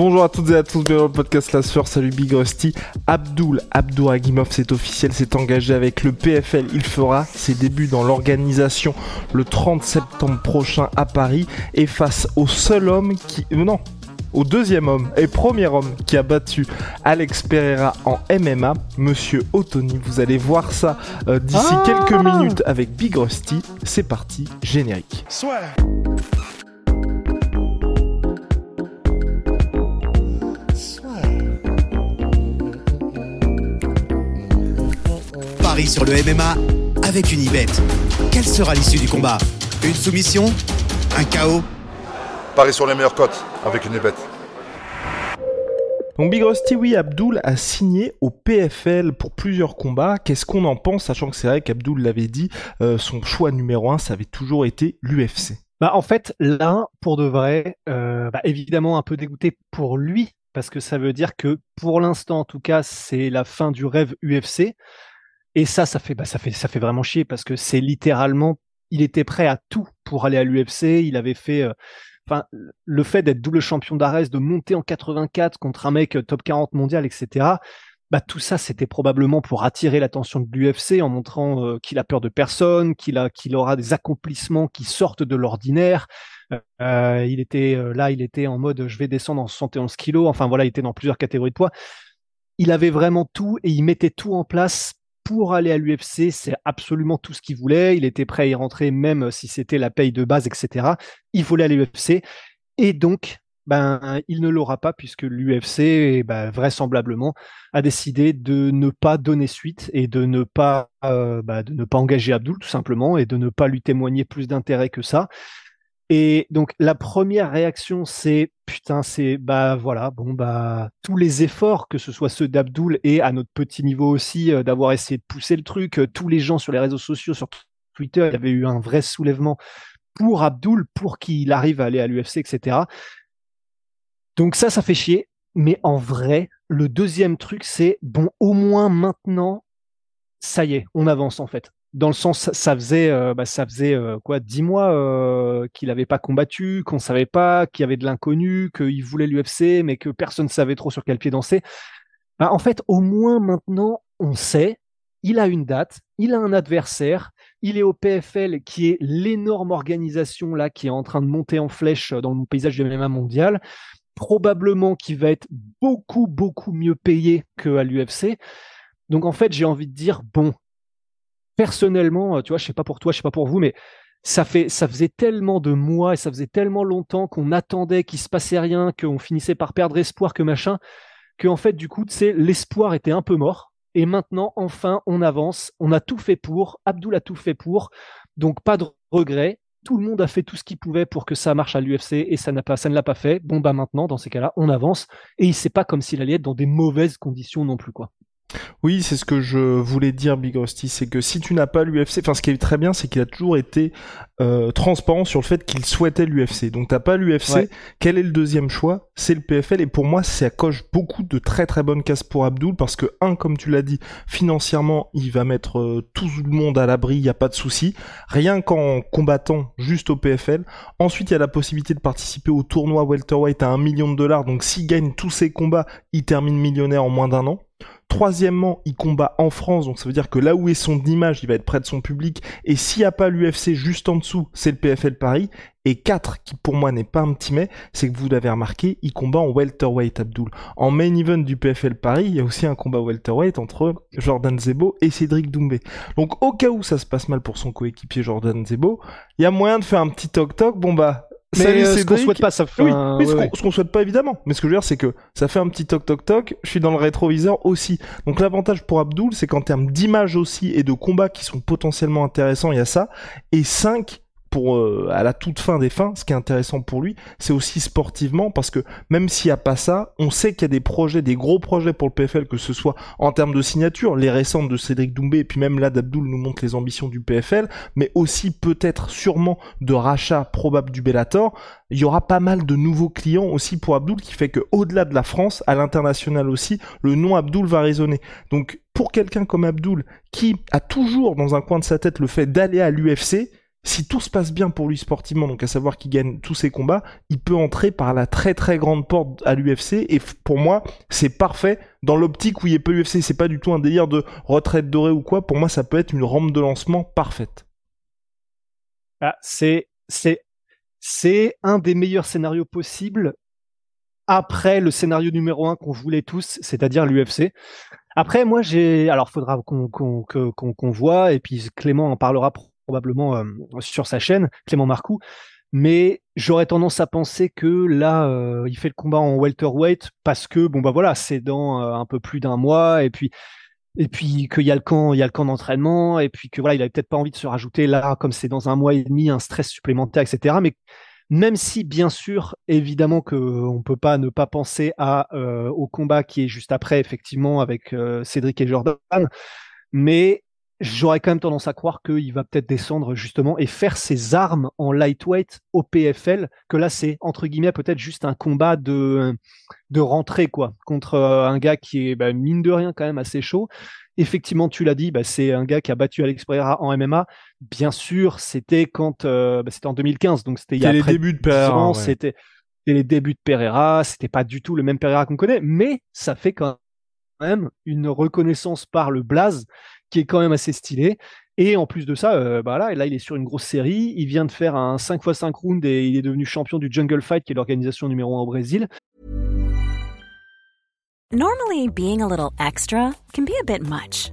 Bonjour à toutes et à tous, bienvenue dans le podcast La Sueur, salut Big Rusty. Abdul Abdouragimov, c'est officiel, s'est engagé avec le PFL. Il fera ses débuts dans l'organisation le 30 septembre prochain à Paris et face au seul homme qui... Euh, non, au deuxième homme et premier homme qui a battu Alex Pereira en MMA, Monsieur Otoni. Vous allez voir ça euh, d'ici Ah quelques minutes avec Big Rusty. C'est parti, générique. Paris sur le MMA avec une Unibet. Quelle sera l'issue du combat? Une soumission? Un chaos Paris sur les meilleures cotes avec une bête. Donc Big Rusty, oui, Abdul a signé au PFL pour plusieurs combats. Qu'est-ce qu'on en pense, sachant que c'est vrai qu'Abdul l'avait dit, euh, son choix numéro un, ça avait toujours été l'UFC. Bah, en fait, là, pour de vrai, euh, bah, évidemment un peu dégoûté pour lui, parce que ça veut dire que pour l'instant, en tout cas, c'est la fin du rêve UFC. Et ça, ça fait, bah, ça fait, ça fait vraiment chier parce que c'est littéralement, il était prêt à tout pour aller à l'UFC. Il avait fait, euh, enfin, le fait d'être double champion d'Ares, de monter en 84 contre un mec euh, top 40 mondial, etc. Bah, tout ça, c'était probablement pour attirer l'attention de l'UFC en montrant euh, qu'il a peur de personne, qu'il a, qu'il aura des accomplissements qui sortent de l'ordinaire. Il était là, il était en mode je vais descendre en 71 kilos. Enfin voilà, il était dans plusieurs catégories de poids. Il avait vraiment tout et il mettait tout en place pour aller à l'UFC. C'est absolument tout ce qu'il voulait. Il était prêt à y rentrer même si c'était la paye de base, etc. Il voulait aller à l'UFC et donc ben il ne l'aura pas puisque l'UFC ben, vraisemblablement a décidé de ne pas donner suite et de ne pas euh, bah, de ne pas engager Abdul tout simplement et de ne pas lui témoigner plus d'intérêt que ça. Et donc la première réaction c'est putain c'est bah voilà bon bah tous les efforts que ce soit ceux d'Abdul et à notre petit niveau aussi euh, d'avoir essayé de pousser le truc euh, tous les gens sur les réseaux sociaux sur Twitter il y avait eu un vrai soulèvement pour Abdul pour qu'il arrive à aller à l'UFC etc donc ça ça fait chier mais en vrai le deuxième truc c'est bon au moins maintenant ça y est on avance en fait dans le sens ça faisait euh, bah, ça faisait euh, quoi dix mois euh, qu'il n'avait pas combattu qu'on savait pas qu'il y avait de l'inconnu qu'il voulait l'UFC mais que personne savait trop sur quel pied danser. Bah, en fait au moins maintenant on sait il a une date il a un adversaire il est au PFL qui est l'énorme organisation là qui est en train de monter en flèche dans le paysage du MMA mondial probablement qui va être beaucoup beaucoup mieux payé que à l'UFC donc en fait j'ai envie de dire bon personnellement, tu vois, je sais pas pour toi, je sais pas pour vous, mais ça fait, ça faisait tellement de mois et ça faisait tellement longtemps qu'on attendait qu'il se passait rien, qu'on finissait par perdre espoir, que machin, que en fait, du coup, sais, l'espoir était un peu mort. Et maintenant, enfin, on avance, on a tout fait pour, Abdul a tout fait pour, donc pas de regret. Tout le monde a fait tout ce qu'il pouvait pour que ça marche à l'UFC et ça n'a pas, ça ne l'a pas fait. Bon bah maintenant, dans ces cas-là, on avance et il sait pas comme s'il allait être dans des mauvaises conditions non plus quoi. Oui, c'est ce que je voulais dire, Big Rusty, c'est que si tu n'as pas l'UFC, enfin ce qui est très bien, c'est qu'il a toujours été euh, transparent sur le fait qu'il souhaitait l'UFC. Donc t'as pas l'UFC, Ouais. quel est le deuxième choix? C'est le PFL, et pour moi, ça coche beaucoup de très très bonnes cases pour Abdul, parce que un, comme tu l'as dit, financièrement, il va mettre euh, tout le monde à l'abri, il y a pas de souci, rien qu'en combattant juste au PFL. Ensuite, il y a la possibilité de participer au tournoi welterweight à un million de dollars, donc s'il gagne tous ses combats, il termine millionnaire en moins d'un an. Troisièmement, il combat en France, donc ça veut dire que là où est son image, il va être près de son public. Et s'il n'y a pas l'UFC juste en dessous, c'est le PFL Paris. Et 4, qui pour moi n'est pas un petit mais, c'est que vous l'avez remarqué, il combat en welterweight Abdul. En main event du PFL Paris, il y a aussi un combat welterweight entre Jordan Zebo et Cédric Doumbé. Donc au cas où ça se passe mal pour son coéquipier Jordan Zebo, il y a moyen de faire un petit toc-toc, bon bah... Mais salut euh, ce qu'on souhaite pas, ça fait Oui, un- oui, ouais, ce qu'on ouais. ce qu'on souhaite pas évidemment. Mais ce que je veux dire, c'est que ça fait un petit toc toc toc. Je suis dans le rétroviseur aussi. Donc l'avantage pour Abdul, c'est qu'en termes d'image aussi et de combats qui sont potentiellement intéressants, il y a ça. Et 5 pour euh, à la toute fin des fins, ce qui est intéressant pour lui, c'est aussi sportivement parce que même s'il n'y a pas ça, on sait qu'il y a des projets, des gros projets pour le PFL, que ce soit en termes de signature, les récentes de Cédric Doumbé et puis même là d'Abdul nous montre les ambitions du PFL, mais aussi peut-être sûrement de rachat probable du Bellator il y aura pas mal de nouveaux clients aussi pour Abdul qui fait que au-delà de la France, à l'international aussi, le nom Abdul va résonner. Donc pour quelqu'un comme Abdul qui a toujours dans un coin de sa tête le fait d'aller à l'UFC, si tout se passe bien pour lui sportivement, donc à savoir qu'il gagne tous ses combats, il peut entrer par la très très grande porte à l'UFC. Et pour moi, c'est parfait dans l'optique où il n'y a pas l'UFC. C'est pas du tout un délire de retraite dorée ou quoi. Pour moi, ça peut être une rampe de lancement parfaite. Ah, c'est c'est c'est un des meilleurs scénarios possibles après le scénario numéro un qu'on voulait tous, c'est-à-dire l'UFC. Après, moi, j'ai, alors, faudra qu'on qu'on voit, et puis Clément en parlera probablement euh, sur sa chaîne, Clément Marcoux. Mais j'aurais tendance à penser que là, euh, il fait le combat en welterweight parce que bon bah voilà, c'est dans euh, un peu plus d'un mois, et puis et puis qu'il y a le camp, il y a le camp d'entraînement, et puis que voilà, il avait peut-être pas envie de se rajouter là, comme c'est dans un mois et demi, un stress supplémentaire, etc. Mais même si, bien sûr, évidemment qu'on peut pas ne pas penser à, au combat qui est juste après, effectivement, avec Cédric et Jordan, mais j'aurais quand même tendance à croire qu'il va peut-être descendre justement et faire ses armes en lightweight au PFL, que là c'est entre guillemets peut-être juste un combat de, de rentrée quoi, contre euh, un gars qui est bah, mine de rien quand même assez chaud Effectivement, tu l'as dit, bah, c'est un gars qui a battu Alex Pereira en MMA. Bien sûr, c'était quand euh, bah, c'était en 2015, donc c'était il y a les débuts de Pereira. C'était les débuts de Pereira. C'était pas du tout le même Pereira qu'on connaît, mais ça fait quand même une reconnaissance par le Blaze qui est quand même assez stylé. Et en plus de ça, euh, bah là, là, il est sur une grosse série. Il vient de faire un 5x5 rounds et il est devenu champion du Jungle Fight, qui est l'organisation numéro 1 au Brésil. Normally, being a little extra can be a bit much,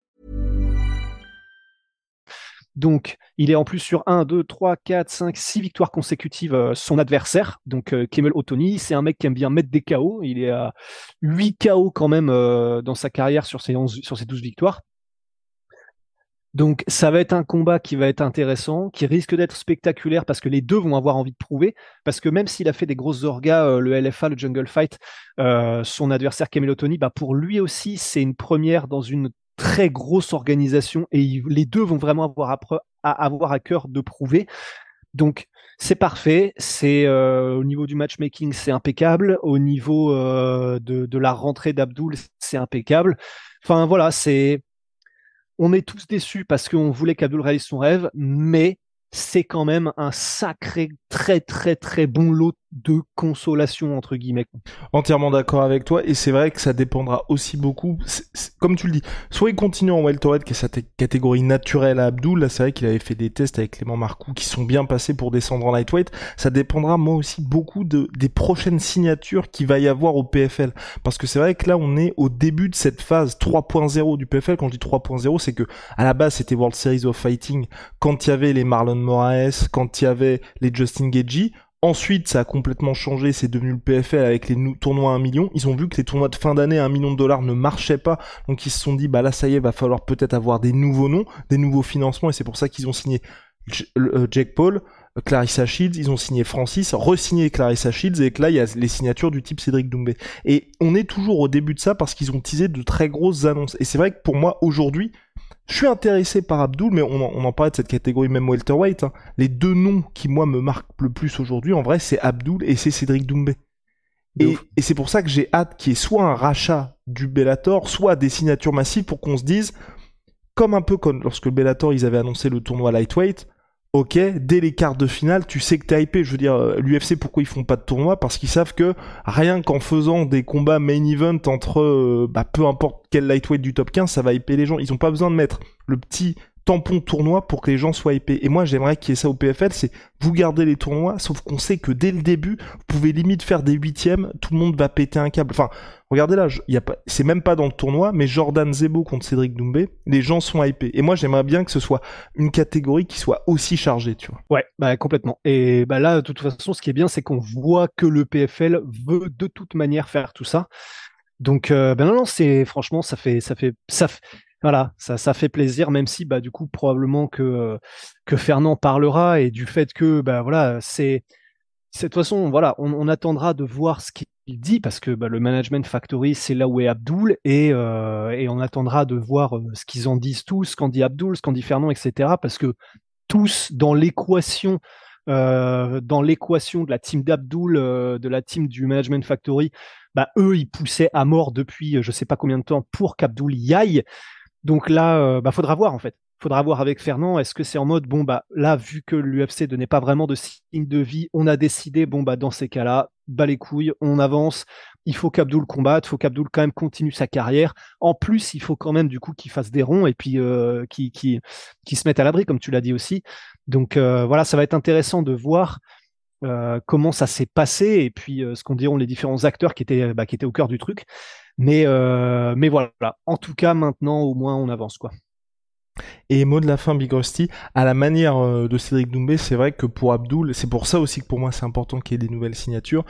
Donc, il est en plus sur 1, 2, 3, 4, 5, 6 victoires consécutives, euh, son adversaire. Donc, euh, Kemel Otoni, c'est un mec qui aime bien mettre des KO. Il est à 8 KO quand même euh, dans sa carrière sur ses, 11, sur ses 12 victoires. Donc, ça va être un combat qui va être intéressant, qui risque d'être spectaculaire parce que les deux vont avoir envie de prouver. Parce que même s'il a fait des grosses orgas, le LFA, le Jungle Fight, son adversaire Kemel Otoni, bah pour lui aussi, c'est une première dans une très grosse organisation et les deux vont vraiment avoir à, avoir à cœur de prouver. Donc c'est parfait, c'est euh, au niveau du matchmaking c'est impeccable, au niveau euh, de, de, la rentrée d'Abdoul c'est impeccable. Enfin voilà, c'est on est tous déçus parce qu'on voulait qu'Abdoul réalise son rêve, mais c'est quand même un sacré, très très très bon lot de consolation entre guillemets. Entièrement d'accord avec toi et c'est vrai que ça dépendra aussi beaucoup, comme tu le dis, soit il continue en welterweight qui est sa catégorie naturelle à Abdul, là c'est vrai qu'il avait fait des tests avec Clément Marcoux qui sont bien passés pour descendre en lightweight, ça dépendra moi aussi beaucoup de, des prochaines signatures qu'il va y avoir au PFL parce que c'est vrai que là on est au début de cette phase 3.0 du PFL, quand je dis 3.0 c'est que à la base c'était World Series of Fighting quand il y avait les Marlon Moraes, quand il y avait les Justin Gagey, Ensuite, ça a complètement changé, c'est devenu le PFL avec les tournois à 1 million. Ils ont vu que les tournois de fin d'année à 1 million de dollars ne marchaient pas, donc ils se sont dit, bah là ça y est, va falloir peut-être avoir des nouveaux noms, des nouveaux financements, et c'est pour ça qu'ils ont signé euh, Jack Paul, euh, Clarissa Shields, ils ont signé Francis, re-signé Clarissa Shields, et que là il y a les signatures du type Cédric Doumbé. Et on est toujours au début de ça parce qu'ils ont teasé de très grosses annonces. Et c'est vrai que pour moi, aujourd'hui, je suis intéressé par Abdul, mais on en, parlait de cette catégorie même welterweight. Hein. Les deux noms qui moi me marquent le plus aujourd'hui, en vrai, c'est Abdul et c'est Cédric Doumbé. Et, c'est pour ça que j'ai hâte qu'il y ait soit un rachat du Bellator, soit des signatures massives pour qu'on se dise, comme un peu comme lorsque le Bellator ils avaient annoncé le tournoi lightweight, ok, dès les quarts de finale, tu sais que t'es hypé. Je veux dire, euh, l'UFC, pourquoi ils font pas de tournoi? Parce qu'ils savent que rien qu'en faisant des combats main event entre, euh, bah, peu importe quel lightweight du top 15, ça va hyper les gens. Ils ont pas besoin de mettre le petit tampon tournoi pour que les gens soient épais. Et moi, j'aimerais qu'il y ait ça au PFL, c'est vous gardez les tournois, sauf qu'on sait que dès le début, vous pouvez limite faire des huitièmes, tout le monde va péter un câble. Enfin, regardez là, c'est même pas dans le tournoi, mais Jordan Zebo contre Cédric Doumbé, les gens sont hypés. Et moi, j'aimerais bien que ce soit une catégorie qui soit aussi chargée, tu vois. Ouais, bah complètement. Et bah là, de toute façon, ce qui est bien, c'est qu'on voit que le PFL veut de toute manière faire tout ça. Donc, ben non, non, c'est franchement, ça fait, ça fait, ça, fait, voilà, ça, ça fait plaisir, même si bah du coup probablement que que Fernand parlera et du fait que bah voilà c'est de toute façon, voilà, on, attendra de voir ce qu'il dit parce que bah, le management factory, c'est là où est Abdul et, et on attendra de voir ce qu'ils en disent tous, ce qu'en dit Abdul, ce qu'en dit Fernand, etc. Parce que tous dans l'équation euh, dans l'équation de la team d'Abdul, euh, de la team du Management Factory, bah, eux, ils poussaient à mort depuis euh, je sais pas combien de temps pour qu'Abdul y aille. Donc là, bah, faudra voir en fait. Faudra voir avec Fernand. Est-ce que c'est en mode bon bah là, vu que l'UFC donnait pas vraiment de signe de vie, on a décidé bon bah dans ces cas-là, bas les couilles, on avance. Il faut qu'Abdul combatte, il faut qu'Abdul quand même continue sa carrière. En plus, il faut quand même du coup qu'il fasse des ronds et puis euh, qu'il se mette à l'abri, comme tu l'as dit aussi. Donc euh, voilà, ça va être intéressant de voir euh, comment ça s'est passé et puis ce qu'ont diront les différents acteurs qui étaient, bah, qui étaient au cœur du truc. Mais, mais voilà, en tout cas, maintenant, au moins, on avance quoi. Et mot de la fin, Big Rusty, à la manière de Cédric Doumbé, c'est vrai que pour Abdul, c'est pour ça aussi que pour moi c'est important qu'il y ait des nouvelles signatures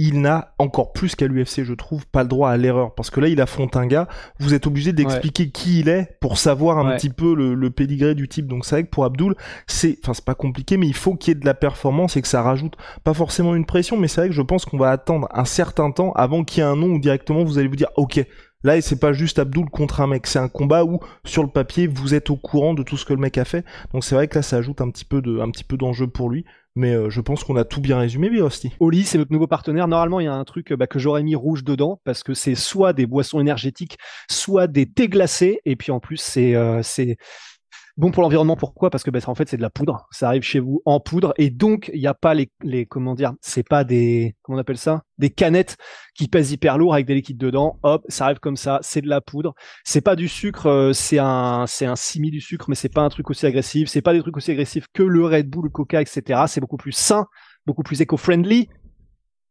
il n'a encore plus qu'à l'UFC, je trouve, pas le droit à l'erreur. Parce que là, il affronte un gars, vous êtes obligé d'expliquer qui il est pour savoir un petit peu le, le pédigré du type. Donc c'est vrai que pour Abdul, c'est, enfin c'est pas compliqué, mais il faut qu'il y ait de la performance et que ça rajoute pas forcément une pression, mais c'est vrai que je pense qu'on va attendre un certain temps avant qu'il y ait un nom où directement vous allez vous dire, ok, Là, c'est pas juste Abdul contre un mec, c'est un combat où sur le papier vous êtes au courant de tout ce que le mec a fait. Donc c'est vrai que là, ça ajoute un petit peu d'enjeu pour lui. Mais euh, je pense qu'on a tout bien résumé, Birosti. Oli, c'est notre nouveau partenaire. Normalement, il y a un truc bah, que j'aurais mis rouge dedans parce que c'est soit des boissons énergétiques, soit des thés glacés. Et puis en plus, c'est euh, c'est Bon pour l'environnement, pourquoi? Parce que ben, en fait c'est de la poudre, ça arrive chez vous en poudre et donc il n'y a pas les, les comment dire, c'est pas des comment on appelle ça, des canettes qui pèsent hyper lourd avec des liquides dedans. Hop, ça arrive comme ça, c'est de la poudre. C'est pas du sucre, euh, c'est un c'est un simi du sucre, mais c'est pas un truc aussi agressif. C'est pas des trucs aussi agressifs que le Red Bull, le Coca, etc. C'est beaucoup plus sain, beaucoup plus éco-friendly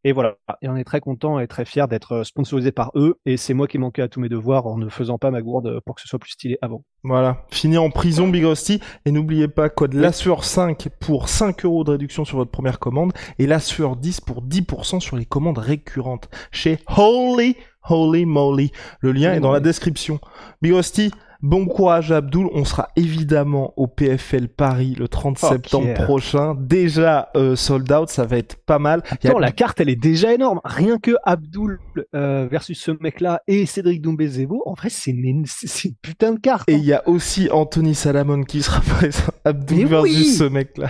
et voilà, et on est très content et très fier d'être euh, sponsorisé par eux. Et c'est moi qui manquais à tous mes devoirs en ne faisant pas ma gourde pour que ce soit plus stylé avant. Voilà, fini en prison Big Rusty. Et n'oubliez pas, code oui. 5 pour 5 euros de réduction sur votre première commande et LASUEUR 10 pour 10% sur les commandes récurrentes chez Holy Holy Moly. Le lien est dans la description. Big Rusty, Bon courage Abdul, on sera évidemment au PFL Paris le 30 septembre prochain. Déjà euh, sold out, ça va être pas mal. Attends, la carte elle est déjà énorme. Rien que Abdul euh, versus ce mec-là et Cédric Doumbé-Zévo, en vrai c'est une, une, putain de carte. Et il y a aussi Anthony Salamon qui sera présent. Abdul versus ce mec-là.